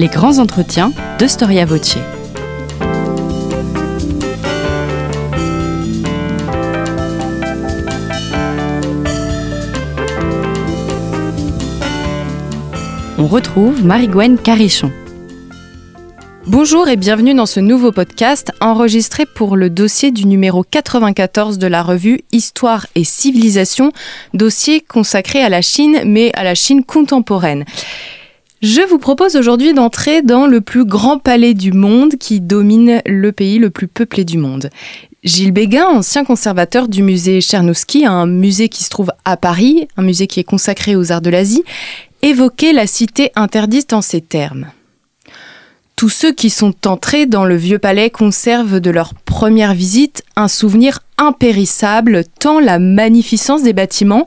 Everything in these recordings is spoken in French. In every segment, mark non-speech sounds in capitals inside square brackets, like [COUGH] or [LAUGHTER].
Les grands entretiens de Storia Voce. On retrouve Marie-Gwen Carichon. Bonjour et bienvenue dans ce nouveau podcast enregistré pour le dossier du numéro 94 de la revue Histoire et Civilisation, dossier consacré à la Chine mais à la Chine contemporaine. Je vous propose aujourd'hui d'entrer dans le plus grand palais du monde qui domine le pays le plus peuplé du monde. Gilles Béguin, ancien conservateur du musée Chernowski, un musée qui se trouve à Paris, un musée qui est consacré aux arts de l'Asie, évoquait la cité interdite en ces termes. Tous ceux qui sont entrés dans le vieux palais conservent de leur première visite un souvenir impérissable, tant la magnificence des bâtiments,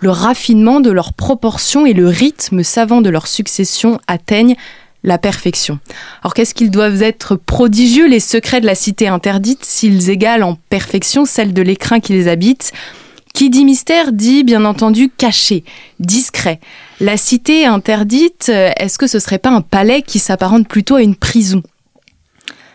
le raffinement de leurs proportions et le rythme savant de leur succession atteignent la perfection. Alors qu'est-ce qu'ils doivent être prodigieux les secrets de la cité interdite s'ils égalent en perfection celle de l'écrin qui les habite? Qui dit mystère dit bien entendu caché, discret. La cité interdite, est-ce que ce serait pas un palais qui s'apparente plutôt à une prison?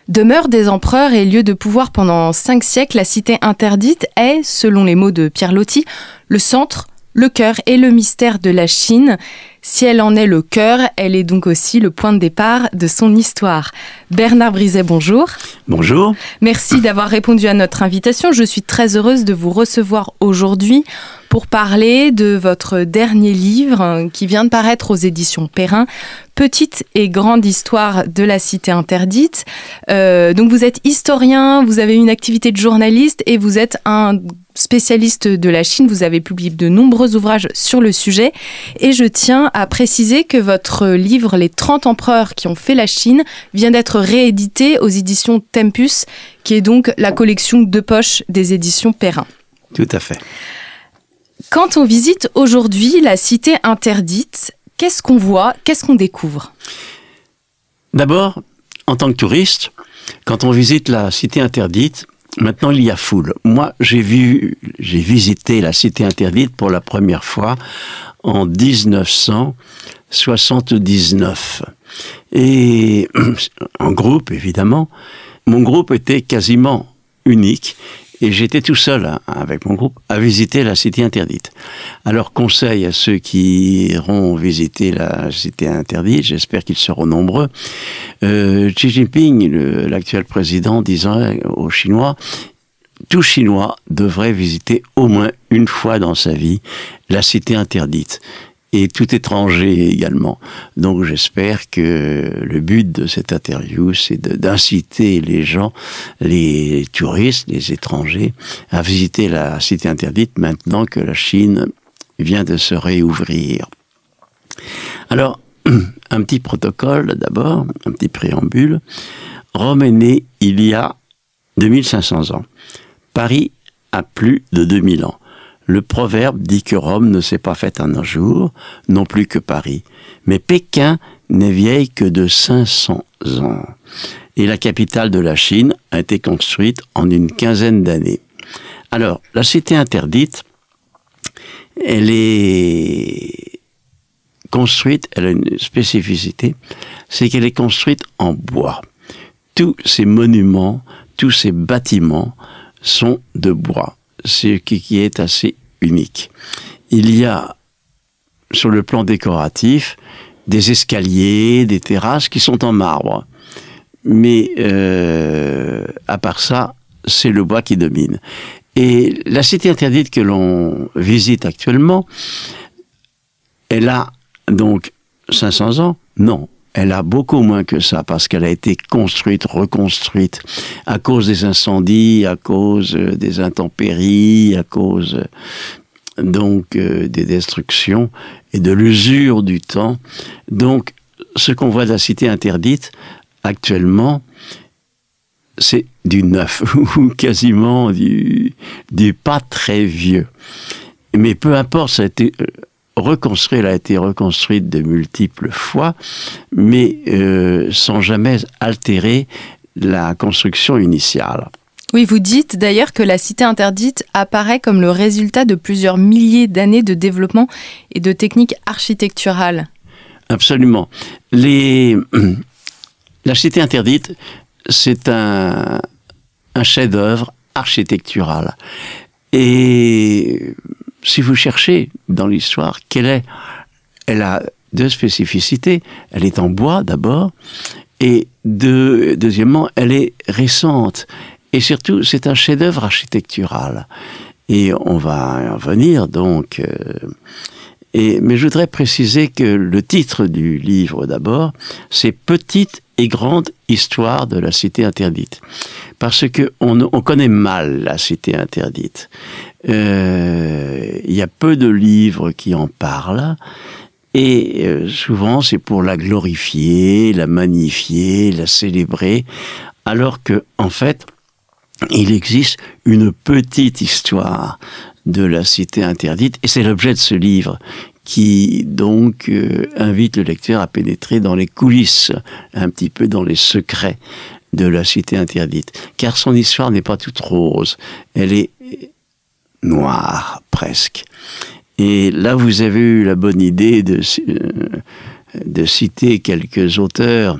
Demeure des empereurs et lieu de pouvoir pendant cinq siècles, la cité interdite est, selon les mots de Pierre Loti, le centre, le cœur et le mystère de la Chine. Si elle en est le cœur, elle est donc aussi le point de départ de son histoire. Bernard Briset, bonjour. Bonjour. Merci d'avoir répondu à notre invitation. Je suis très heureuse de vous recevoir aujourd'hui pour parler de votre dernier livre qui vient de paraître aux éditions Perrin, Petite et grande histoire de la cité interdite. Euh, donc vous êtes historien, vous avez une activité de journaliste et vous êtes un spécialiste de la Chine. Vous avez publié de nombreux ouvrages sur le sujet et je tiens à préciser que votre livre Les 30 empereurs qui ont fait la Chine vient d'être réédité aux éditions Tempus, qui est donc la collection de poche des éditions Perrin. Tout à fait. Quand on visite aujourd'hui la cité interdite, qu'est-ce qu'on voit, qu'est-ce qu'on découvre? D'abord, en tant que touriste, quand on visite la cité interdite, maintenant il y a foule. Moi, j'ai vu, j'ai visité la cité interdite pour la première fois en 1979. Et [CLEARS THROAT] en groupe, évidemment. Mon groupe était quasiment unique. Et j'étais tout seul hein, avec mon groupe à visiter la cité interdite. Alors conseil à ceux qui iront visiter la cité interdite, j'espère qu'ils seront nombreux. Euh, Xi Jinping, l'actuel président, disant aux Chinois, tout Chinois devrait visiter au moins une fois dans sa vie la cité interdite et tout étranger également. Donc j'espère que le but de cette interview, c'est d'inciter les gens, les touristes, les étrangers, à visiter la cité interdite maintenant que la Chine vient de se réouvrir. Alors, [CLEARS THROAT] un petit protocole d'abord, un petit préambule. Rome est né il y a 2500 ans. Paris a plus de 2000 ans. Le proverbe dit que Rome ne s'est pas faite en un jour, non plus que Paris. Mais Pékin n'est vieille que de 500 ans. Et la capitale de la Chine a été construite en une quinzaine d'années. Alors, la cité interdite, elle est construite, elle a une spécificité, c'est qu'elle est construite en bois. Tous ces monuments, tous ces bâtiments sont de bois ce qui est assez unique. Il y a, sur le plan décoratif, des escaliers, des terrasses qui sont en marbre. Mais euh, à part ça, c'est le bois qui domine. Et la cité interdite que l'on visite actuellement, elle a donc 500 ans? Non, elle a beaucoup moins que ça parce qu'elle a été construite, reconstruite à cause des incendies, à cause euh, des intempéries, à cause euh, donc euh, des destructions et de l'usure du temps. Donc, ce qu'on voit de la cité interdite actuellement, c'est du neuf [LAUGHS] ou quasiment du, du pas très vieux. Mais peu importe, ça a été reconstruite, elle a été reconstruite de multiples fois, mais euh, sans jamais altérer la construction initiale. Oui, vous dites d'ailleurs que la cité interdite apparaît comme le résultat de plusieurs milliers d'années de développement et de techniques architecturales. Absolument. Les... [CLEARS THROAT] La cité interdite, c'est un, un chef-d'œuvre architectural. Et si vous cherchez dans l'histoire, quelle est, elle a deux spécificités. Elle est en bois d'abord, et deuxièmement, elle est récente. Et surtout, c'est un chef-d'œuvre architectural. Et on va en venir donc. Euh, mais je voudrais préciser que le titre du livre d'abord, c'est Petite et grande histoire de la cité interdite. Parce que on connaît mal la cité interdite. Euh, il y a peu de livres qui en parlent. Et euh, souvent, c'est pour la glorifier, la magnifier, la célébrer, alors que, en fait, il existe une petite histoire de la cité interdite, et c'est l'objet de ce livre qui donc euh, invite le lecteur à pénétrer dans les coulisses, un petit peu dans les secrets de la cité interdite. Car son histoire n'est pas toute rose, elle est noire presque. Et là, vous avez eu la bonne idée de, euh, de citer quelques auteurs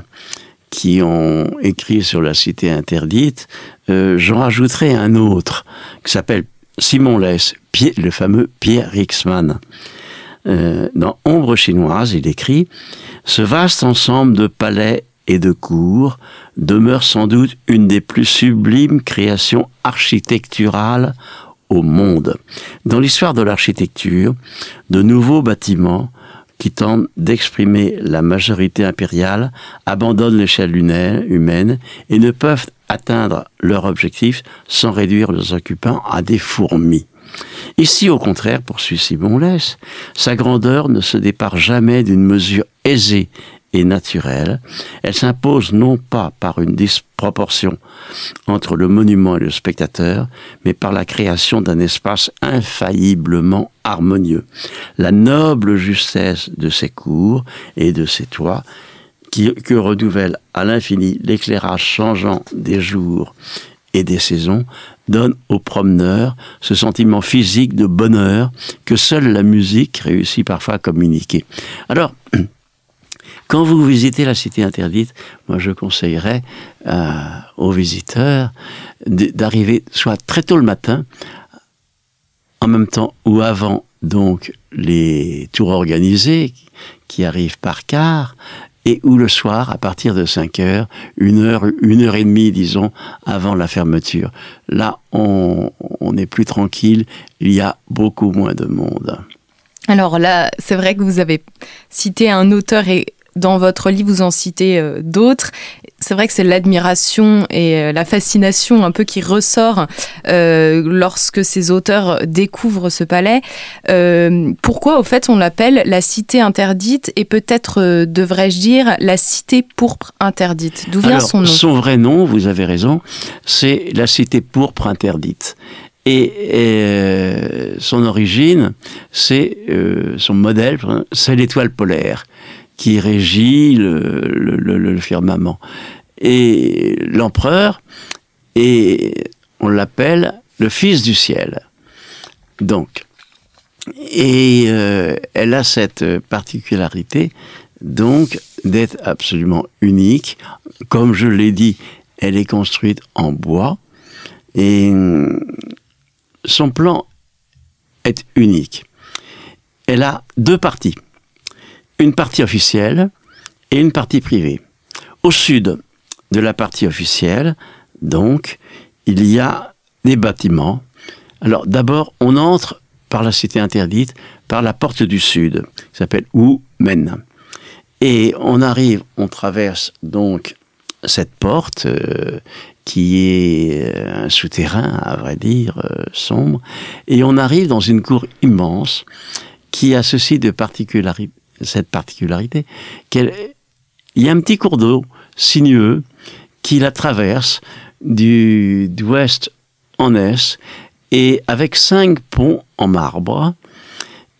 qui ont écrit sur la cité interdite. Euh, J'en rajouterai un autre qui s'appelle Simon Less, le fameux Pierre Rixman. Euh, dans Ombre chinoise, il écrit Ce vaste ensemble de palais et de cours demeure sans doute une des plus sublimes créations architecturales au monde. Dans l'histoire de l'architecture, de nouveaux bâtiments qui tentent d'exprimer la majorité impériale abandonnent l'échelle humaine et ne peuvent atteindre leur objectif sans réduire leurs occupants à des fourmis. Ici, au contraire, poursuit Simon Less, sa grandeur ne se départ jamais d'une mesure aisée naturelle, elle s'impose non pas par une disproportion entre le monument et le spectateur, mais par la création d'un espace infailliblement harmonieux. La noble justesse de ses cours et de ses toits, qui, que renouvelle à l'infini l'éclairage changeant des jours et des saisons, donne aux promeneurs ce sentiment physique de bonheur que seule la musique réussit parfois à communiquer. Alors, quand vous visitez la cité interdite, moi je conseillerais euh, aux visiteurs d'arriver soit très tôt le matin, en même temps ou avant donc les tours organisés qui arrivent par quart, et ou le soir à partir de 5 heures, une heure, une heure et demie, disons, avant la fermeture. Là, on est plus tranquille, il y a beaucoup moins de monde. Alors là, c'est vrai que vous avez cité un auteur et dans votre livre, vous en citez euh, d'autres. C'est vrai que c'est l'admiration et euh, la fascination un peu qui ressort euh, lorsque ces auteurs découvrent ce palais. pourquoi, au fait, on l'appelle la cité interdite et peut-être, devrais-je dire, la cité pourpre interdite? D'où vient son nom? Son vrai nom, vous avez raison, c'est la cité pourpre interdite. Et, son origine, c'est son modèle, c'est l'étoile polaire qui régit le, firmament. Et l'empereur, et on l'appelle le fils du ciel. Donc, et euh, elle a cette particularité, donc, d'être absolument unique. Comme je l'ai dit, elle est construite en bois et son plan est unique. Elle a deux parties une partie officielle et une partie privée. Au sud de la partie officielle, donc, il y a des bâtiments. Alors d'abord, on entre par la cité interdite, par la porte du sud, qui s'appelle Men. Et on arrive, on traverse donc cette porte euh, qui est euh, un souterrain, à vrai dire, euh, sombre, et on arrive dans une cour immense qui a ceci de particularité cette particularité qu'il y a un petit cours d'eau sinueux qui la traverse du d'ouest en est et avec cinq ponts en marbre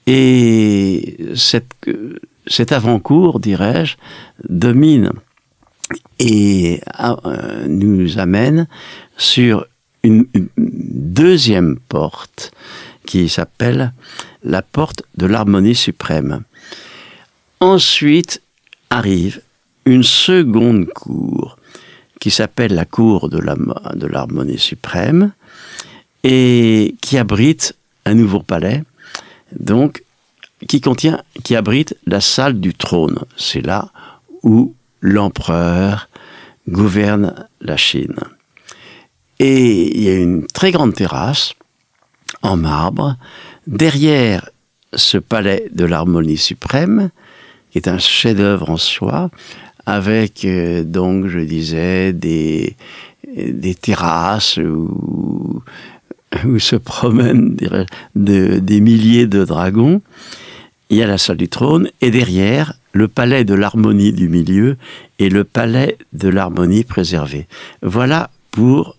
et cet avant-cour, dirais-je, domine et euh, nous amène sur une deuxième porte qui s'appelle la porte de l'harmonie suprême. Ensuite arrive une seconde cour qui s'appelle la cour de l'harmonie suprême et qui abrite un nouveau palais, donc qui contient, qui abrite la salle du trône. C'est là où l'empereur gouverne la Chine. Et il y a une très grande terrasse en marbre. Derrière ce palais de l'harmonie suprême, est un chef-d'œuvre en soi, avec euh, donc, je disais, des, des terrasses où, se promènent des, des milliers de dragons. Il y a la salle du trône et derrière le palais de l'harmonie du milieu et le palais de l'harmonie préservée. Voilà pour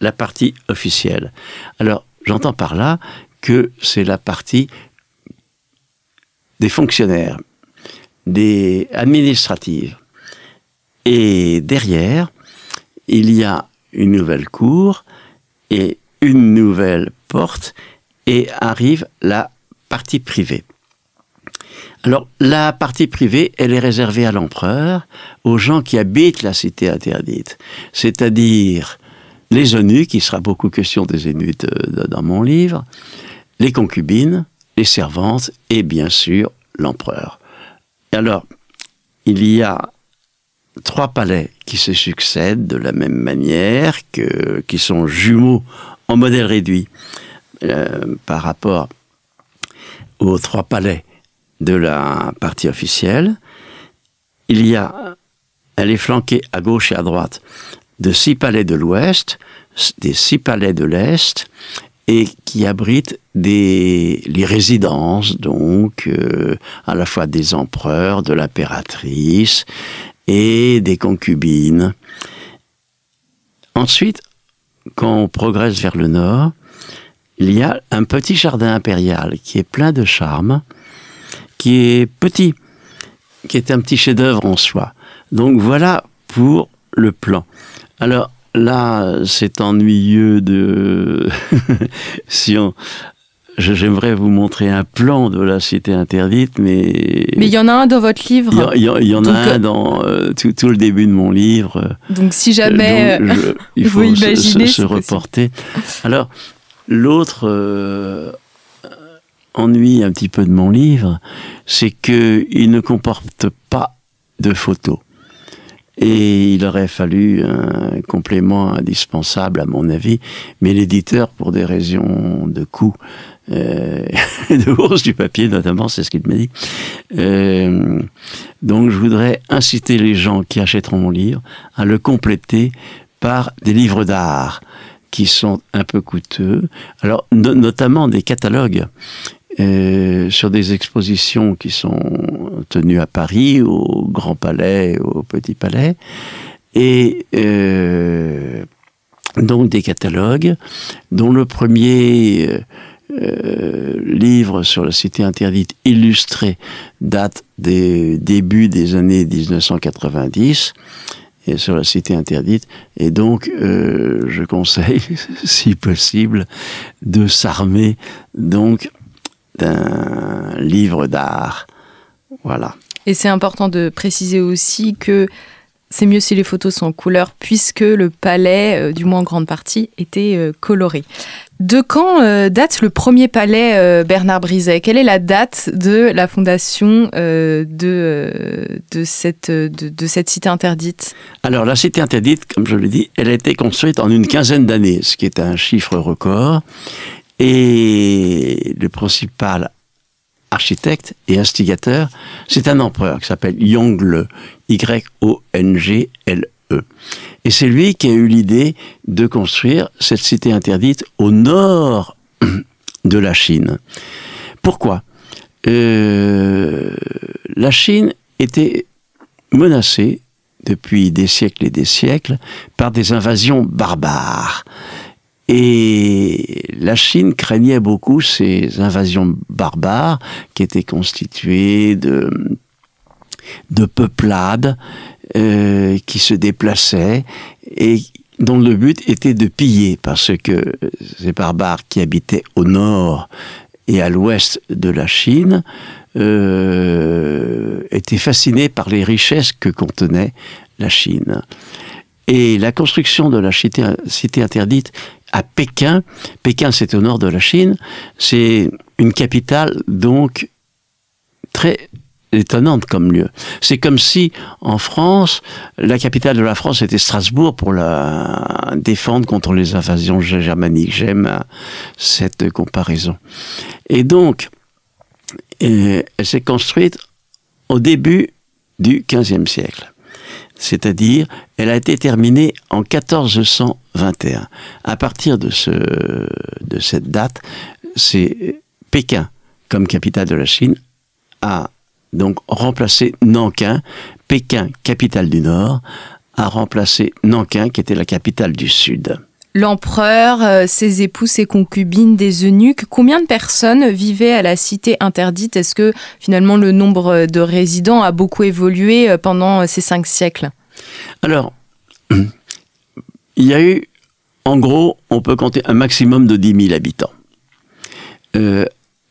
la partie officielle. Alors, j'entends par là que c'est la partie des fonctionnaires, des administratives. Et derrière, il y a une nouvelle cour et une nouvelle porte et arrive la partie privée. Alors, la partie privée, elle est réservée à l'empereur, aux gens qui habitent la cité interdite, c'est-à-dire les eunuques, il sera beaucoup question des eunuques euh, dans mon livre, les concubines, les servantes et bien sûr l'empereur. Alors, il y a trois palais qui se succèdent de la même manière, qui sont jumeaux en modèle réduit euh, par rapport aux trois palais de la partie officielle. Il y a, elle est flanquée à gauche et à droite de six palais de l'ouest, des six palais de l'est, et qui abritent des, les résidences, donc, euh, à la fois des empereurs, de l'impératrice et des concubines. Ensuite, quand on progresse vers le nord, il y a un petit jardin impérial qui est plein de charme, qui est petit, qui est un petit chef-d'œuvre en soi. Donc voilà pour le plan. Alors là, c'est ennuyeux de... [LAUGHS] si on... J'aimerais vous montrer un plan de la cité interdite, mais... Mais il y en a un dans votre livre. Il y, en a un dans euh, tout, le début de mon livre. Donc si jamais euh, [LAUGHS] il faut se, reporter. Alors, l'autre euh, ennui un petit peu de mon livre, c'est qu'il ne comporte pas de photos. Et il aurait fallu un complément indispensable, à mon avis, mais l'éditeur, pour des raisons de coût, euh, [LAUGHS] de hausse du papier notamment, c'est ce qu'il m'a dit. Euh, donc je voudrais inciter les gens qui achèteront mon livre à le compléter par des livres d'art qui sont un peu coûteux, alors notamment des catalogues euh, sur des expositions qui sont tenues à Paris, au Grand Palais, au Petit Palais, et euh, donc des catalogues, dont le premier euh, livre sur la cité interdite illustré date des débuts des années 1990 et sur la cité interdite. Et donc, je conseille, [LAUGHS] si possible, de s'armer donc d'un livre d'art. Voilà. Et c'est important de préciser aussi que c'est mieux si les photos sont en couleur, puisque le palais, euh, du moins en grande partie, était euh, coloré. De quand euh, date le premier palais Bernard Briset? Quelle est la date de la fondation de, de, cette, de, cette cité interdite? Alors la cité interdite, comme je l'ai dit, elle a été construite en une quinzaine d'années, ce qui est un chiffre record. Et le principal architecte et instigateur, c'est un empereur qui s'appelle Yongle, Y-O-N-G-L-E. Et c'est lui qui a eu l'idée de construire cette cité interdite au nord [CLEARS THROAT] de la Chine. Pourquoi? Euh, La Chine était menacée depuis des siècles et des siècles par des invasions barbares. Et la Chine craignait beaucoup ces invasions barbares qui étaient constituées de, de peuplades euh, qui se déplaçaient et dont le but était de piller parce que ces barbares qui habitaient au nord et à l'ouest de la Chine euh, étaient fascinés par les richesses que contenait la Chine. Et la construction de la cité, cité interdite à Pékin, Pékin c'est au nord de la Chine, c'est une capitale donc très étonnante comme lieu. C'est comme si en France, la capitale de la France était Strasbourg pour la défendre contre les invasions germaniques. J'aime cette comparaison. Et donc, elle s'est construite au début du XVe siècle. C'est-à-dire, elle a été terminée en 1421. À partir de, ce, de cette date, c'est Pékin, comme capitale de la Chine, a donc remplacé Nankin, Pékin, capitale du Nord, a remplacé Nankin, qui était la capitale du Sud. L'empereur, euh, ses époux, ses concubines, des eunuques, combien de personnes vivaient à la cité interdite? Est-ce que finalement le nombre de résidents a beaucoup évolué euh, pendant ces cinq siècles? Alors, [CLEARS THROAT] il y a eu, en gros, on peut compter un maximum de 10 000 habitants. Euh,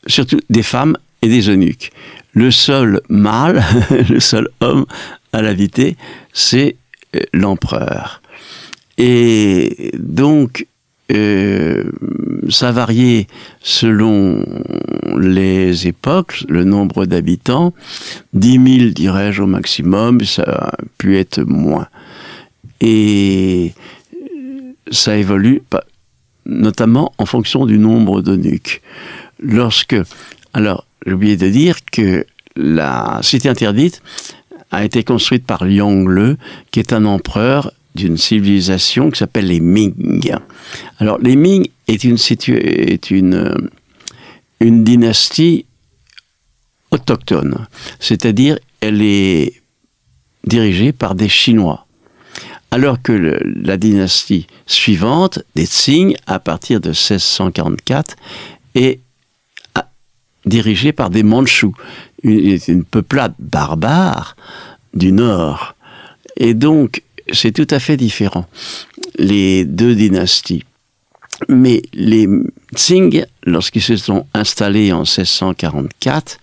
surtout des femmes et des eunuques. Le seul mâle, [LAUGHS] le seul homme à l'habiter, c'est euh, l'empereur. Et donc, euh, ça variait selon les époques, le nombre d'habitants. 10 000, dirais-je, au maximum, ça a pu être moins. Et ça évolue, notamment en fonction du nombre de nuques. Lorsque, alors, j'ai oublié de dire que la cité interdite a été construite par Yongle, qui est un empereur d'une civilisation qui s'appelle les Ming. Alors, les Ming est une, une dynastie autochtone, c'est-à-dire elle est dirigée par des Chinois. Alors que la dynastie suivante, des Tsing, à partir de 1644, est dirigée par des Mandchous, une, une peuplade barbare du nord. Et donc, c'est tout à fait différent, les deux dynasties. Mais les Tsing, lorsqu'ils se sont installés en 1644,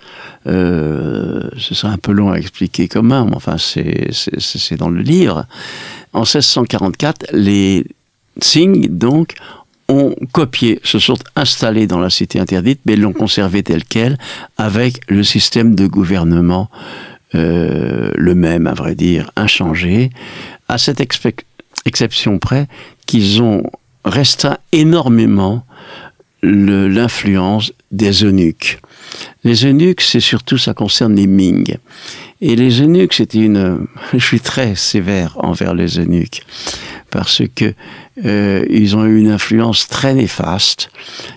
euh, ce serait un peu long à expliquer comment, mais enfin c'est dans le livre. En 1644, les Tsing, donc, ont copié, se sont installés dans la cité interdite, mais l'ont conservé tel quel, avec le système de gouvernement euh, le même, à vrai dire, inchangé, à cette exception près qu'ils ont restreint énormément l'influence des eunuques. Les eunuques, c'est surtout, ça concerne les Ming. Et les eunuques, c'était une, [LAUGHS] je suis très sévère envers les eunuques parce que euh, ils ont eu une influence très néfaste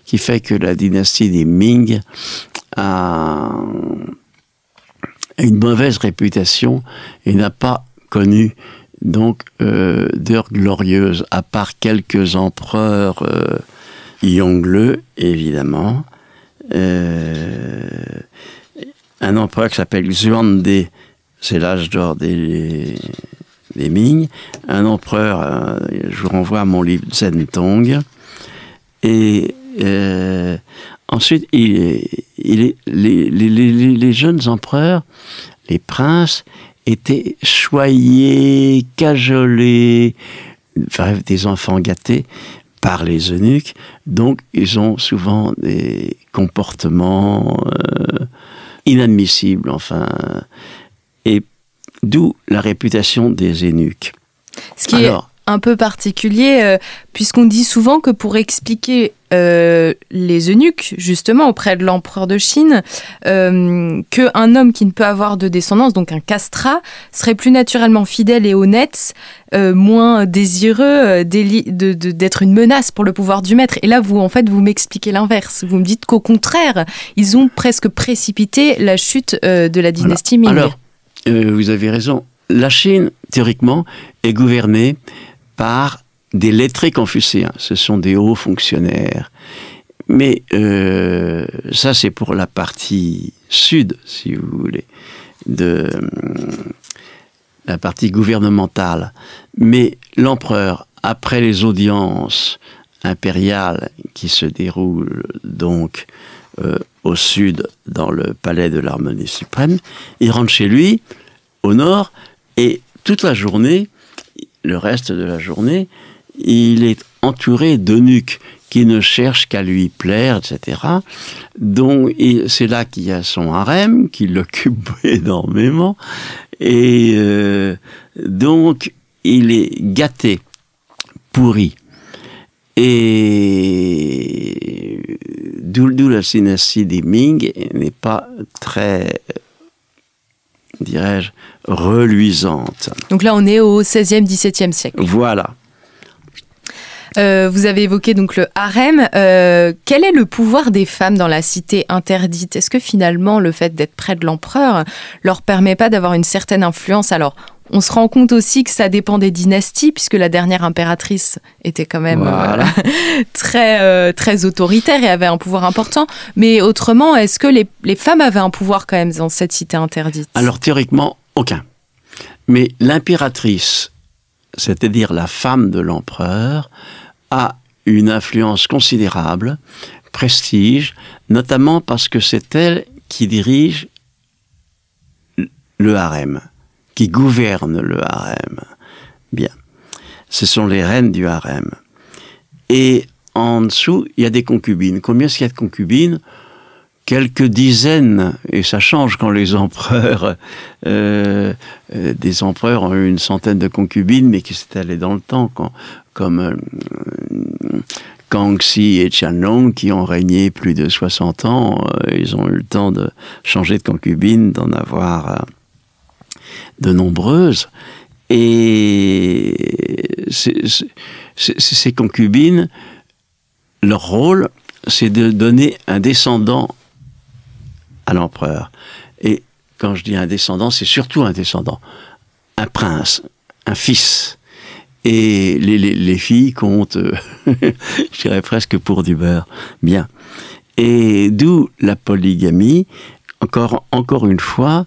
qui fait que la dynastie des Ming a une mauvaise réputation et n'a pas connu donc euh, d'heures glorieuses, à part quelques empereurs euh, Yongle, évidemment. Euh, un empereur qui s'appelle Xuande, c'est l'âge d'or des, Ming. Un empereur, euh, je vous renvoie à mon livre Zentong. Et euh, ensuite, il, les, jeunes empereurs, les princes, étaient choyés, cajolés, bref, des enfants gâtés par les eunuques. Donc, ils ont souvent des comportements euh, inadmissibles, enfin. Et d'où la réputation des eunuques. Ce qui est un peu particulier, euh, puisqu'on dit souvent que pour expliquer euh, les eunuques, justement, auprès de l'empereur de Chine, euh, qu'un homme qui ne peut avoir de descendance, donc un castrat, serait plus naturellement fidèle et honnête, euh, moins désireux d'être une menace pour le pouvoir du maître. Et là, vous, en fait, vous m'expliquez l'inverse. Vous me dites qu'au contraire, ils ont presque précipité la chute de la dynastie Ming. Alors, vous avez raison. La Chine, théoriquement, est gouvernée par des lettrés confucéens. Ce sont des hauts fonctionnaires. Mais euh, ça, c'est pour la partie sud, si vous voulez, de la partie gouvernementale. Mais l'empereur, après les audiences impériales qui se déroulent donc euh, au sud, dans le palais de l'harmonie suprême. Il rentre chez lui, au nord, et toute la journée, le reste de la journée, il est entouré d'eunuques qui ne cherchent qu'à lui plaire, etc. Donc, c'est là qu'il y a son harem, qui l'occupe [LAUGHS] énormément. Et euh, donc, il est gâté, pourri. Et d'où la dynastie des Ming n'est pas très, dirais-je, reluisante. Donc là, on est au 16e, 17e siècle. Voilà. Euh, vous avez évoqué donc le harem. Euh, quel est le pouvoir des femmes dans la cité interdite? Est-ce que finalement le fait d'être près de l'empereur leur permet pas d'avoir une certaine influence? Alors, on se rend compte aussi que ça dépend des dynasties, puisque la dernière impératrice était quand même euh, [LAUGHS] très, très autoritaire et avait un pouvoir important. Mais autrement, est-ce que les, les, femmes avaient un pouvoir quand même dans cette cité interdite? Alors théoriquement, aucun. Mais l'impératrice, c'est-à-dire la femme de l'empereur, a une influence considérable, prestige, notamment parce que c'est elle qui dirige le harem, qui gouverne le harem. Bien. Ce sont les reines du harem. Et en dessous, il y a des concubines. Combien est-ce qu'il y a de concubines? Quelques dizaines, et ça change quand les [LAUGHS] empereurs, euh, euh, des empereurs ont eu une centaine de concubines, mais qui s'est allé dans le temps, quand, comme euh, Kangxi et Qianlong, qui ont régné plus de 60 ans, ils ont eu le temps de changer de concubines, d'en avoir de nombreuses. Et ces concubines, leur rôle, c'est de donner un descendant à l'empereur. Et quand je dis un descendant, c'est surtout un descendant, un prince, un fils. Et les, les, filles comptent, [LAUGHS] je dirais presque pour du beurre. Bien. Et d'où la polygamie. Encore, encore une fois,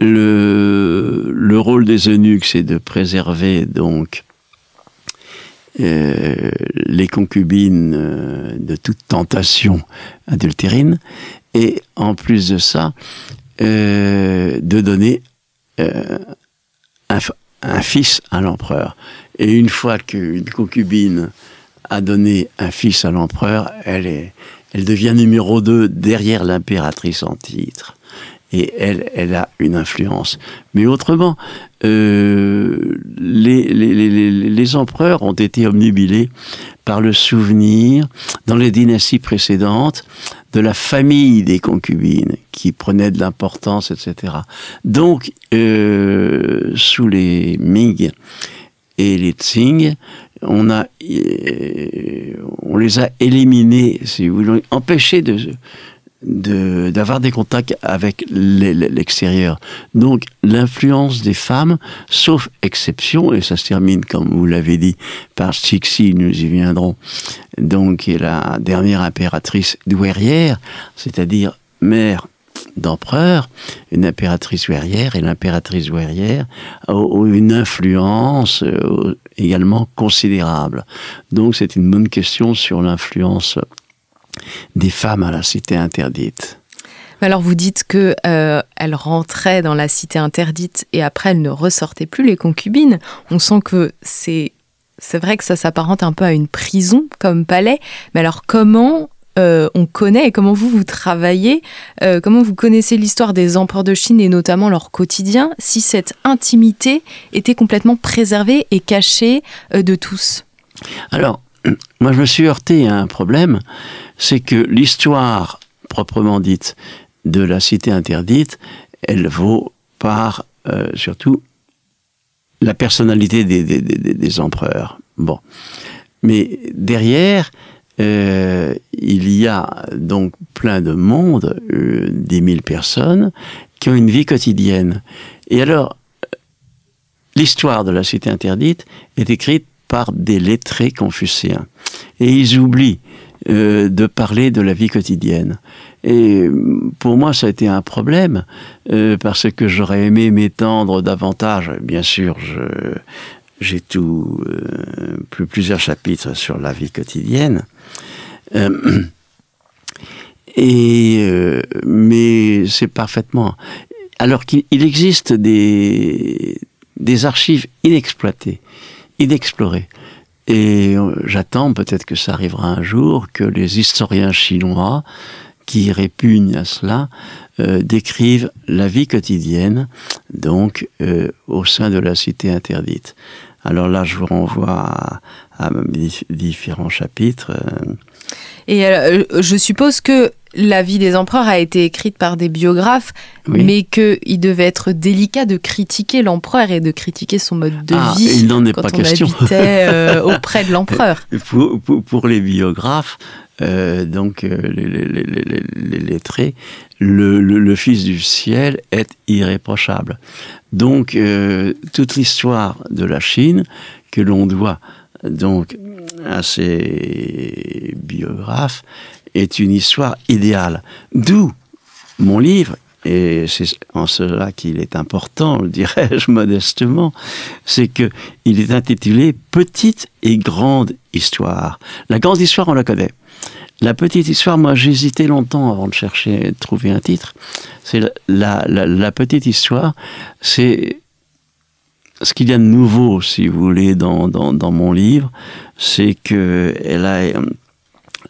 le, le rôle des eunuques, c'est de préserver donc euh, les concubines euh, de toute tentation adultérine, en plus de ça, euh, de donner euh, un, fils à l'empereur. Et une fois qu'une concubine a donné un fils à l'empereur, elle, elle devient numéro 2 derrière l'impératrice en titre. Et elle, elle a une influence. Mais autrement, euh, les, les, les, les, empereurs ont été omnibilés par le souvenir, dans les dynasties précédentes, de la famille des concubines qui prenait de l'importance, etc. Donc, euh, sous les Ming et les Tsing, on a, euh, on les a éliminés, si vous voulez, empêchés de, d'avoir des contacts avec l'extérieur. Donc l'influence des femmes, sauf exception, et ça se termine, comme vous l'avez dit, par Cixi, nous y viendrons, donc est la dernière impératrice douairière, c'est-à-dire mère d'empereur, une impératrice douairière, et l'impératrice douairière ont une influence euh, également considérable. Donc c'est une bonne question sur l'influence des femmes à la cité interdite. Alors vous dites que euh, elles rentraient dans la cité interdite et après elles ne ressortaient plus les concubines. On sent que c'est c'est vrai que ça s'apparente un peu à une prison comme palais. Mais alors comment euh, on connaît et comment vous vous travaillez, euh, comment vous connaissez l'histoire des empereurs de Chine et notamment leur quotidien, si cette intimité était complètement préservée et cachée de tous? Alors [CLEARS THROAT] moi je me suis heurté à un problème, c'est que l'histoire proprement dite de la cité interdite, elle vaut par euh, surtout la personnalité des, empereurs. Bon. Mais derrière, euh, il y a donc plein de monde, euh, des mille personnes, qui ont une vie quotidienne. Et alors, l'histoire de la cité interdite est écrite par des lettrés confucéens. Et ils oublient euh, de parler de la vie quotidienne. Et pour moi, ça a été un problème, euh, parce que j'aurais aimé m'étendre davantage. Bien sûr, j'ai tout, euh, plus, plusieurs chapitres sur la vie quotidienne. [CLEARS THROAT] Et mais c'est parfaitement. Alors qu'il existe des des archives inexploitées, inexplorées. Et euh, j'attends peut-être que ça arrivera un jour que les historiens chinois qui répugnent à cela euh, décrivent la vie quotidienne donc euh, au sein de la cité interdite. Alors là, je vous renvoie à, différents chapitres. Et je suppose que la vie des empereurs a été écrite par des biographes, mais qu'il devait être délicat de critiquer l'empereur et de critiquer son mode de ah, vie il n'en est quand pas on question. habitait euh, [LAUGHS] auprès de l'empereur. Pour, pour, les biographes, euh, donc euh, les, les, les, lettrés, le, le, Fils du ciel est irréprochable. Donc toute l'histoire de la Chine que l'on doit donc à ces biographes est une histoire idéale. D'où mon livre, et c'est en cela qu'il est important, dirais-je [LAUGHS] modestement, c'est que il est intitulé Petite et grande histoire. La grande histoire, on la connaît. La petite histoire, moi j'hésitais longtemps avant de chercher, de trouver un titre. C'est la, la, la, petite histoire, c'est ce qu'il y a de nouveau, si vous voulez, dans, dans, dans mon livre, c'est que elle a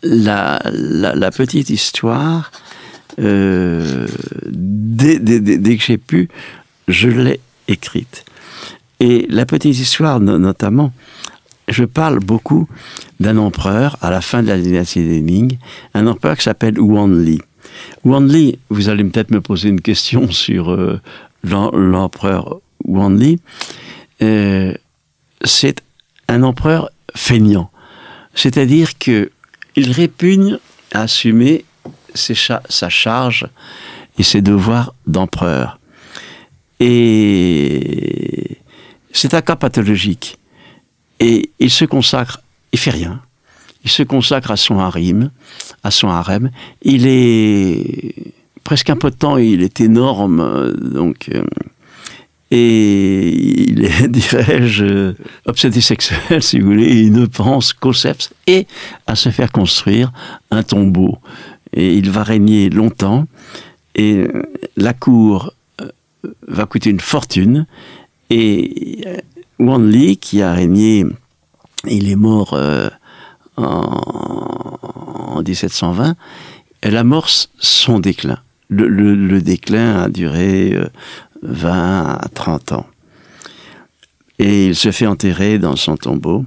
la, la, petite histoire, euh, dès, dès, que j'ai pu, je l'ai écrite. Et la petite histoire, notamment, je parle beaucoup d'un empereur à la fin de la dynastie des Ming, un empereur qui s'appelle Wan Li. Wan Li, vous allez peut-être me poser une question [LAUGHS] sur euh, l'empereur Wan Li. Euh, c'est un empereur feignant. C'est-à-dire que il répugne à assumer sa charge et ses devoirs d'empereur. Et c'est un cas pathologique. Et il se consacre, il fait rien. Il se consacre à son harem, à son harem. Il est presque impotent, il est énorme, donc euh, et il est, [LAUGHS] dirais-je, obsédé sexuel, si vous voulez, il ne pense qu'au sexe et à se faire construire un tombeau. Et il va régner longtemps, et la cour euh, va coûter une fortune, et euh, Wan Li, qui a régné, il est mort euh, en, 1720, elle amorce son déclin. Le, déclin a duré 20 à 30 ans. Et il se fait enterrer dans son tombeau.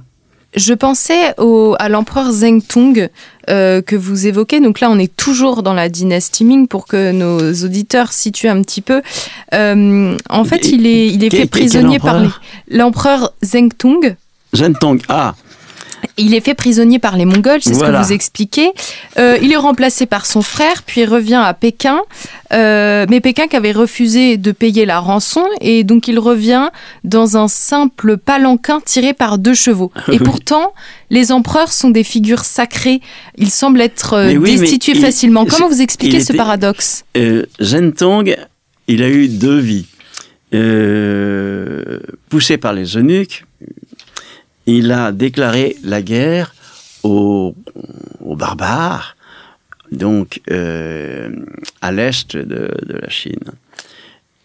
Je pensais au, à l'empereur Zheng Tung euh, que vous évoquez. Donc là, on est toujours dans la dynastie Ming pour que nos auditeurs situent un petit peu. Euh, en fait, il est, il est fait prisonnier par l'empereur Zheng Tung. Zheng Tung, ah, il est fait prisonnier par les Mongols, c'est ce que vous expliquez. Euh, il est remplacé par son frère, puis revient à Pékin. Euh, mais Pékin qui avait refusé de payer la rançon, et donc il revient dans un simple palanquin tiré par deux chevaux. [LAUGHS] Et pourtant, les empereurs sont des figures sacrées. Ils semblent être euh, destitués facilement. Comment vous expliquez ce paradoxe Zhentong, il a eu deux vies. poussé par les eunuques, il a déclaré la guerre aux, barbares, donc euh, à l'est de, la Chine.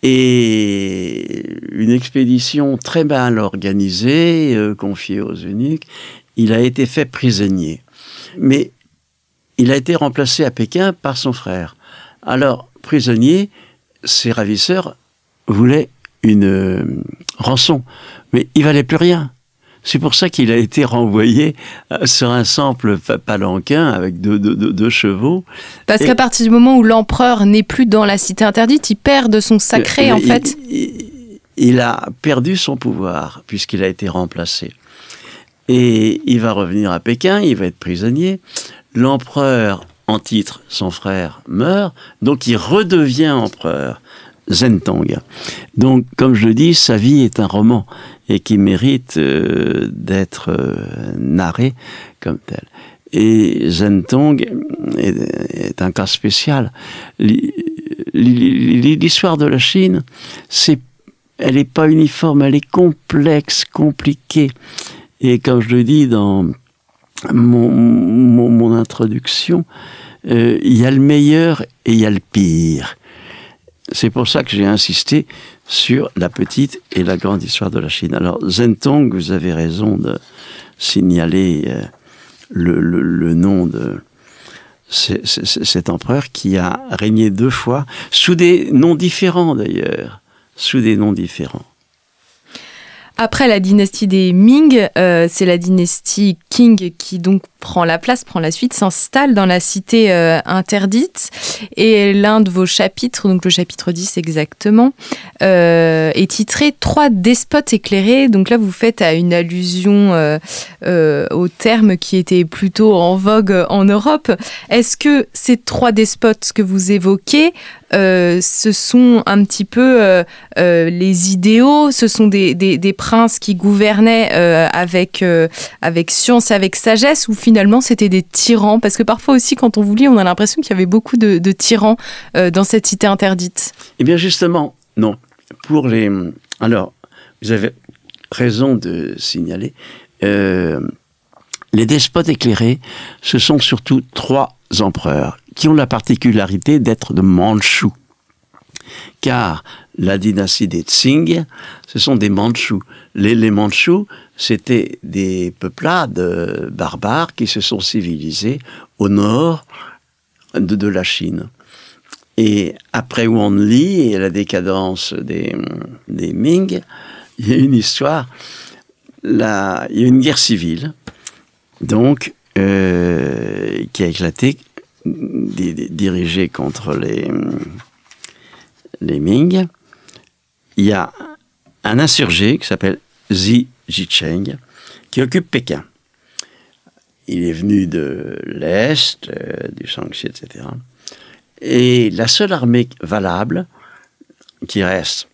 Et une expédition très mal organisée, euh, confiée aux eunuques, il a été fait prisonnier. Mais il a été remplacé à Pékin par son frère. Alors, prisonnier, ses ravisseurs voulaient une euh, rançon, mais il valait plus rien. C'est pour ça qu'il a été renvoyé euh, sur un simple palanquin avec deux, chevaux. Parce qu'à partir du moment où l'empereur n'est plus dans la cité interdite, il perd de son sacré, en fait. Il, a perdu son pouvoir, puisqu'il a été remplacé. Et il va revenir à Pékin, il va être prisonnier. L'empereur, en titre, son frère, meurt, donc il redevient empereur. Zentong. Donc, comme je le dis, sa vie est un roman et qui mérite euh, d'être euh, narré comme tel. Et Zentong est, un cas spécial. L'histoire de la Chine, elle n'est pas uniforme, elle est complexe, compliquée. Et comme je le dis dans mon introduction, euh, il y a le meilleur et il y a le pire. C'est pour ça que j'ai insisté sur la petite et la grande histoire de la Chine. Alors, Zentong, vous avez raison de signaler euh, le, nom de cet empereur qui a régné deux fois, sous des noms différents d'ailleurs, sous des noms différents. Après la dynastie des Ming, euh, c'est la dynastie Qing qui donc prend la place, prend la suite, s'installe dans la cité euh, interdite. Et l'un de vos chapitres, donc le chapitre 10 exactement, euh, est titré Trois despotes éclairés. Donc là, vous faites une allusion au terme qui était plutôt en vogue en Europe. Est-ce que ces trois despotes que vous évoquez euh, ce sont un petit peu euh, euh, les idéaux, ce sont des, princes qui gouvernaient avec, avec science, avec sagesse, ou c'était des tyrans Parce que parfois aussi, quand on vous lit, on a l'impression qu'il y avait beaucoup de, tyrans dans cette cité interdite. Eh bien justement, non. Pour les... Alors, vous avez raison de signaler. les despotes éclairés, ce sont surtout trois empereurs qui ont la particularité d'être de Mandchous. Car la dynastie des Tsing, ce sont des Mandchous. Les, les Mandchous, c'était des peuplades barbares qui se sont civilisés au nord de, la Chine. Et après Wanli et la décadence des, Ming, il y a une histoire, il y a une guerre civile, donc, euh, qui a éclaté dirigé contre les, les Ming, il y a un insurgé qui s'appelle Xi Jicheng qui occupe Pékin. Il est venu de l'Est, euh, du Shaanxi, etc. Et la seule armée valable qui reste,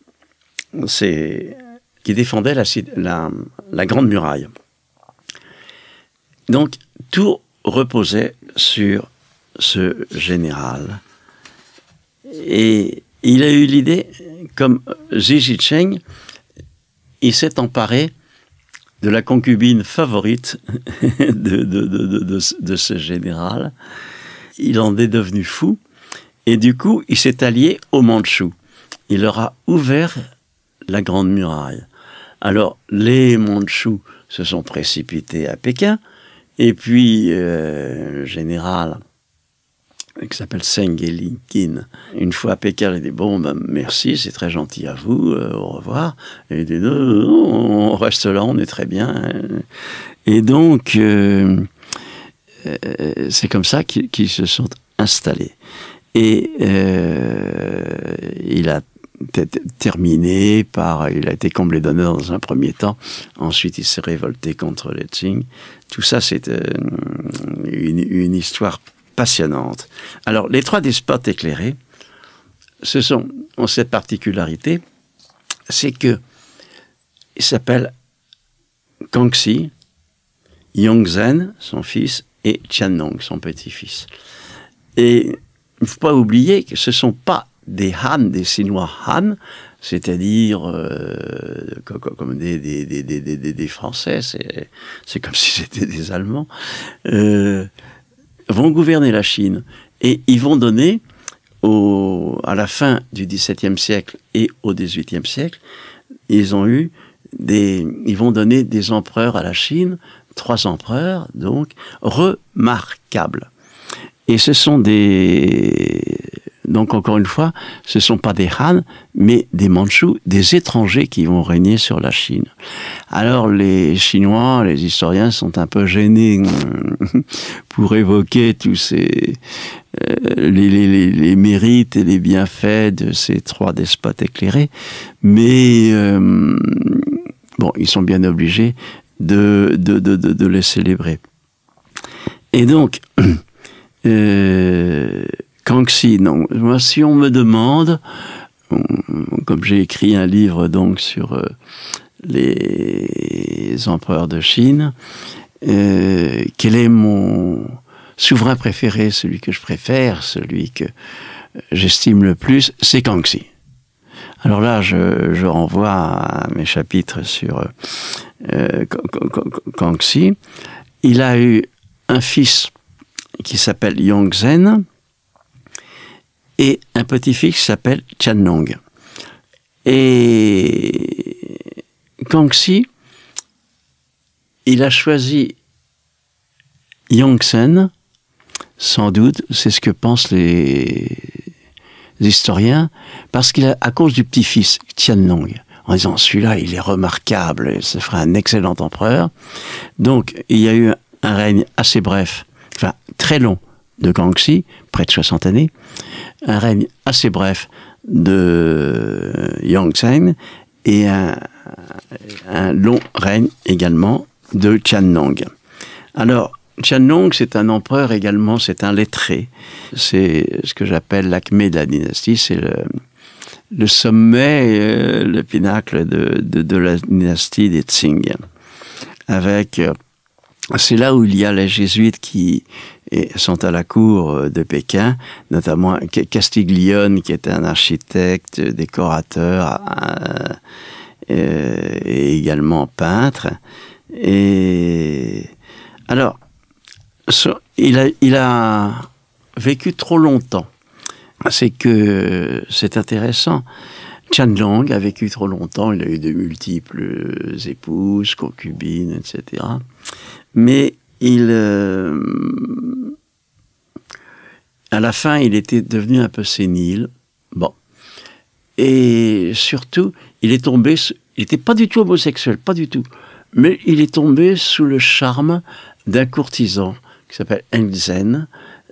c'est qui défendait la, la, la Grande Muraille. Donc tout reposait sur ce général. Et il a eu l'idée, comme Xi Jinping, il s'est emparé de la concubine favorite [LAUGHS] de, de, ce général. Il en est devenu fou. Et du coup, il s'est allié aux Mandchous. Il leur a ouvert la Grande Muraille. Alors, les Mandchous se sont précipités à Pékin. Et puis, euh, le général qui s'appelle Sengelinkin. Une fois à Pékin, il dit Bon, ben, merci, c'est très gentil à vous, euh, au revoir. Et il dit on reste là, on est très bien. Et donc, euh, euh, c'est comme ça qu'ils se sont installés. Et il a terminé par, il a été comblé d'honneur dans un premier temps. Ensuite, il s'est révolté contre les Qing. Tout ça, c'est une, histoire passionnante. Alors, les trois despotes éclairés, ce sont, ont cette particularité, c'est que ils s'appellent Kangxi, Yongzhen, son fils, et Tiannong, son petit-fils. Et il ne faut pas oublier que ce ne sont pas des Han, des Sinois Han, c'est-à-dire euh, comme des, des, des, des Français, c'est comme [LAUGHS] si c'était des Allemands. Euh, vont gouverner la Chine et ils vont donner à la fin du XVIIe siècle et au XVIIIe siècle, ils ont eu des, ils vont donner des empereurs à la Chine, trois empereurs donc remarquables. Et ce sont des donc encore une fois, ce ne sont pas des Han, mais des Mandchous, des étrangers qui vont régner sur la Chine. Alors les Chinois, les historiens sont un peu gênés [LAUGHS] pour évoquer tous ces euh, les, les, les, mérites et les bienfaits de ces trois despotes éclairés, mais euh, bon, ils sont bien obligés de, de, de, de, les célébrer. Et donc, [CLEARS THROAT] euh, Kangxi, non. Moi, si on me demande, comme j'ai écrit un livre donc sur euh, les empereurs de Chine, euh, quel est mon souverain préféré, celui que je préfère, celui que j'estime le plus, c'est Kangxi. Alors là, je, je, renvoie à mes chapitres sur euh, Kangxi. Il a eu un fils qui s'appelle Yongzhen et un petit-fils qui s'appelle Tianlong. Et Kangxi, il a choisi Yongzhen, sans doute, c'est ce que pensent les historiens, parce qu'il a, à cause du petit-fils, Tianlong, en disant celui-là, il est remarquable, ce fera un excellent empereur. Donc, il y a eu un règne assez bref, enfin très long, de Kangxi, près de 60 années, un règne assez bref de Yongzheng et un, long règne également de Qianlong. Alors, Qianlong, c'est un empereur également, c'est un lettré. C'est ce que j'appelle l'acmé de la dynastie, c'est le, sommet, euh, le pinacle de, de, la dynastie des Tsing. Avec, euh, c'est là où il y a les jésuites qui sont à la cour euh, de Pékin, notamment Castiglione, qui était un architecte, décorateur, et également peintre. Et alors, il a, vécu trop longtemps. C'est que c'est intéressant. Long a vécu trop longtemps, il a eu de multiples épouses, concubines, etc. Mais il, euh, à la fin, il était devenu un peu sénile. Bon. Et surtout, il est tombé, il n'était pas du tout homosexuel, pas du tout. Mais il est tombé sous le charme d'un courtisan qui s'appelle Enzen,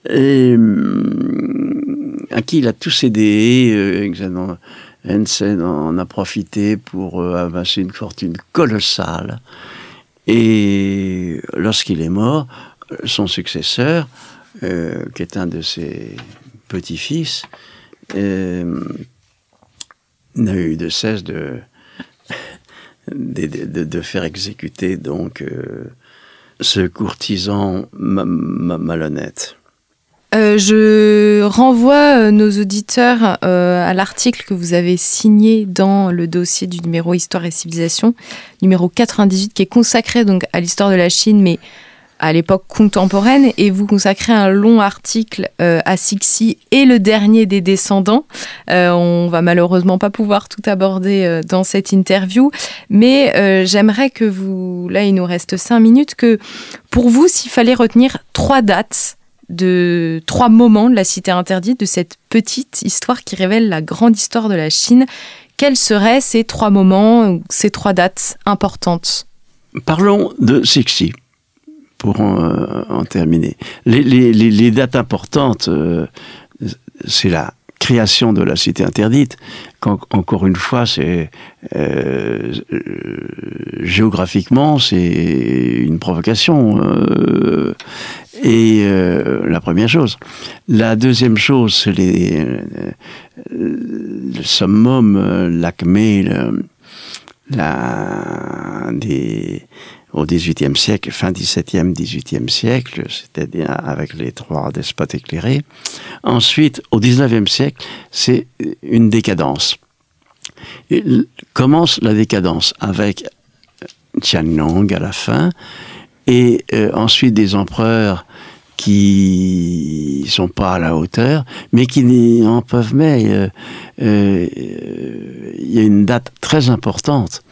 et, hum, à qui il a tout cédé. Euh, en a profité pour euh, amasser une fortune colossale. Et lorsqu'il est mort, son successeur, euh, qui est un de ses petits-fils, euh, n'a eu de cesse de, de, faire exécuter donc euh, ce courtisan malhonnête. Euh, je renvoie euh, nos auditeurs euh, à l'article que vous avez signé dans le dossier du numéro Histoire et Civilisation, numéro 98, qui est consacré donc à l'histoire de la Chine, mais à l'époque contemporaine et vous consacrez un long article euh, à Sixi et le dernier des descendants. Euh, on va malheureusement pas pouvoir tout aborder dans cette interview, mais j'aimerais que vous, là il nous reste cinq minutes, que pour vous, s'il fallait retenir trois dates de trois moments de la cité interdite, de cette petite histoire qui révèle la grande histoire de la Chine, quels seraient ces trois moments, ces trois dates importantes? Parlons de Sixi pour en, euh, en terminer. Les, dates importantes, euh, c'est la création de la cité interdite. Encore une fois, c'est euh, géographiquement, c'est une provocation. Euh, et euh, la première chose. La deuxième chose, c'est le summum, l'acmé, la des au XVIIIe siècle, fin XVIIe, XVIIIe siècle, c'est-à-dire avec les trois despotes éclairés. Ensuite, au XIXe siècle, c'est une décadence. Commence la décadence avec Tianlong à la fin, et euh, ensuite des empereurs qui sont pas à la hauteur, mais qui en peuvent mais euh, euh, il y a une date très importante,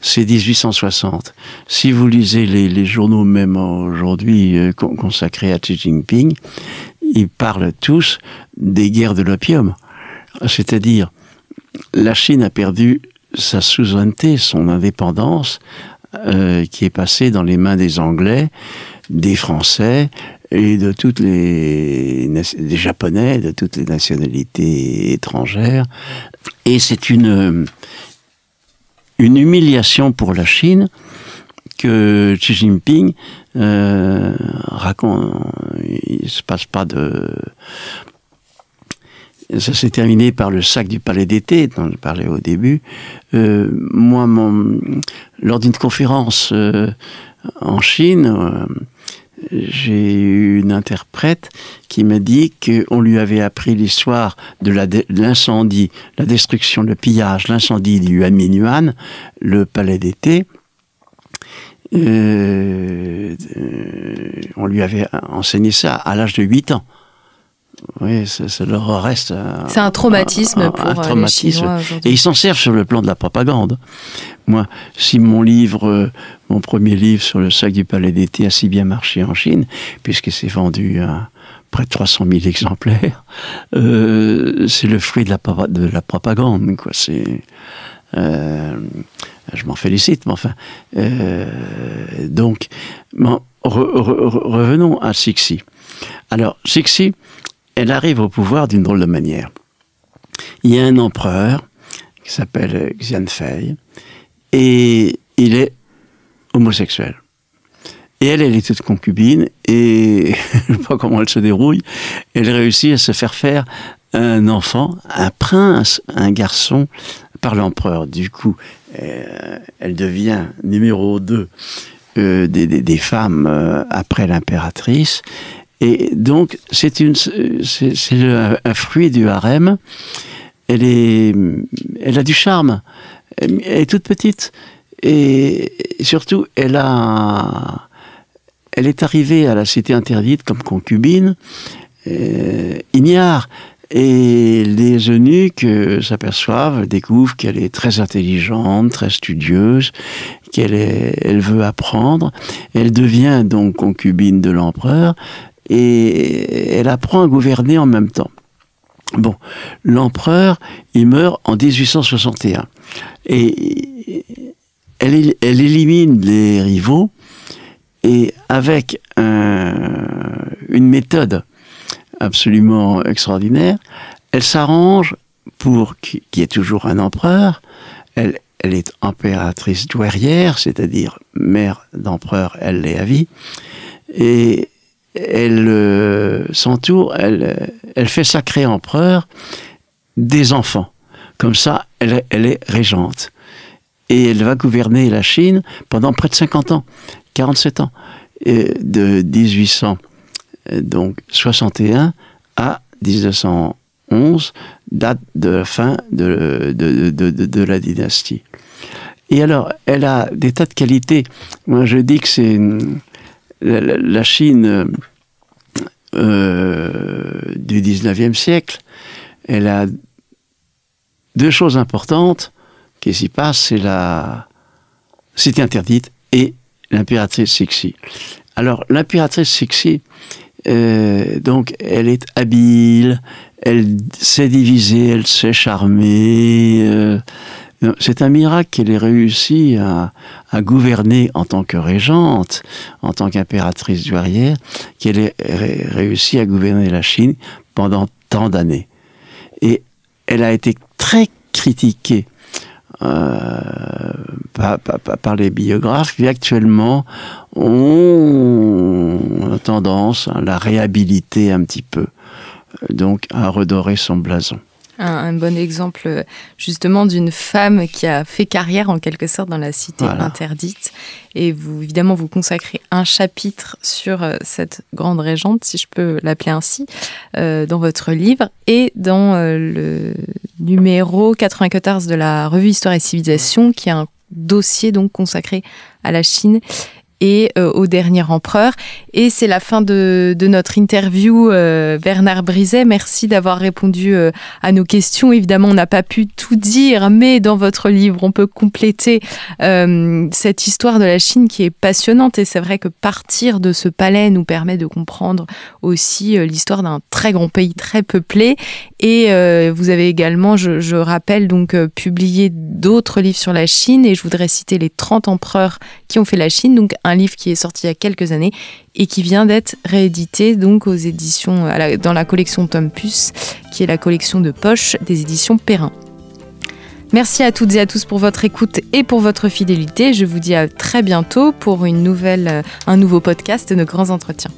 c'est 1860. Si vous lisez les, journaux même aujourd'hui euh, consacrés à Xi Jinping, ils parlent tous des guerres de l'opium, c'est-à-dire la Chine a perdu sa souveraineté, son indépendance, qui est passée dans les mains des Anglais, des Français, et de toutes les des japonais, de toutes les nationalités étrangères. Et c'est une une humiliation pour la Chine que Xi Jinping euh, raconte. Il se passe pas de ça s'est terminé par le sac du palais d'été dont je parlais au début. Euh, moi, mon, lors d'une conférence euh, en Chine, euh, j'ai eu une interprète qui m'a dit qu'on lui avait appris l'histoire de l'incendie, la, destruction, le pillage, l'incendie du Aminuan, le palais d'été. Euh, euh, on lui avait enseigné ça à l'âge de 8 ans. Oui, ça, leur reste. un- C'est un traumatisme un- pour un euh, les traumatisme. Chinois Et ils s'en servent sur le plan de la propagande. Moi, si mon livre, euh, mon premier livre sur le sac du palais d'été a si bien marché en Chine, puisque c'est vendu à près de 300 000 exemplaires, euh, c'est le fruit de la, propa- de la propagande. Quoi. C'est, euh, je m'en félicite, mais enfin. euh, donc, bon, re- re- re- revenons à Sixi. Alors, Sixi, elle arrive au pouvoir d'une drôle de manière. Il y a un empereur qui s'appelle euh, Xianfei et il est homosexuel. Et elle, elle est toute concubine et [LAUGHS] je ne sais pas comment elle se dérouille. Elle réussit à se faire faire un enfant, un prince, un garçon par l'empereur. Du coup, euh, elle devient numéro 2 des, des- femmes euh, après l'impératrice. Et donc, c'est une, c'est un fruit du harem. Elle est, elle a du charme. Elle est toute petite et surtout, elle a, elle est arrivée à la cité interdite comme concubine, euh, ignare. Et les eunuques s'aperçoivent, découvrent qu'elle est très intelligente, très studieuse, qu'elle elle veut apprendre. Elle devient donc concubine de l'empereur et elle apprend à gouverner en même temps. Bon, l'empereur, il meurt en 1861. Et elle, elle élimine les rivaux et avec un- une méthode absolument extraordinaire, elle s'arrange pour qu'il y ait toujours un empereur. Elle, elle est impératrice douairière, c'est-à-dire mère d'empereur, elle l'est à vie. Et elle euh, s'entoure, elle, elle fait sacrer empereur des enfants. Comme ça, elle, elle est régente. Et elle va gouverner la Chine pendant près de 50 ans, 47 ans, de 1800 euh, donc 61 à 1911, date de la fin de, de, de- de la dynastie. Et alors, elle a des tas de qualités. Moi, je dis que c'est une- la, Chine euh, du 19e siècle. Elle a deux choses importantes qui s'y passent, c'est la cité interdite et l'impératrice Sixi. Alors, l'impératrice Sixi, euh, donc, elle est habile, elle sait diviser, elle sait charmer. euh, c'est un miracle qu'elle ait réussi à, gouverner en tant que régente, en tant qu'impératrice douairière, qu'elle ait ré- réussi à gouverner la Chine pendant tant d'années. Et elle a été très critiquée euh, par- par les biographes qui actuellement ont tendance à la réhabiliter un petit peu, donc à redorer son blason. Un, un bon exemple euh, justement d'une femme qui a fait carrière en quelque sorte dans la cité Voilà. interdite. Et vous, évidemment, vous consacrez un chapitre sur euh, cette grande régente, si je peux l'appeler ainsi, euh, dans votre livre et dans euh, le numéro 94 de la revue Histoire et Civilisation, qui est un dossier donc consacré à la Chine et euh, au dernier empereur. Et c'est la fin de, de notre interview, euh, Bernard Briset. Merci d'avoir répondu euh, à nos questions. Évidemment, on n'a pas pu tout dire, mais dans votre livre, on peut compléter euh, cette histoire de la Chine qui est passionnante. Et c'est vrai que partir de ce palais nous permet de comprendre aussi euh, l'histoire d'un très grand pays très peuplé. Et euh, vous avez également, je, je rappelle, donc publié d'autres livres sur la Chine. Et je voudrais citer les 30 empereurs qui ont fait la Chine. Donc un livre qui est sorti il y a quelques années et qui vient d'être réédité donc aux éditions dans la collection Tom Puce, qui est la collection de poche des éditions Perrin. Merci à toutes et à tous pour votre écoute et pour votre fidélité. Je vous dis à très bientôt pour une nouvelle, euh, un nouveau podcast de grands entretiens.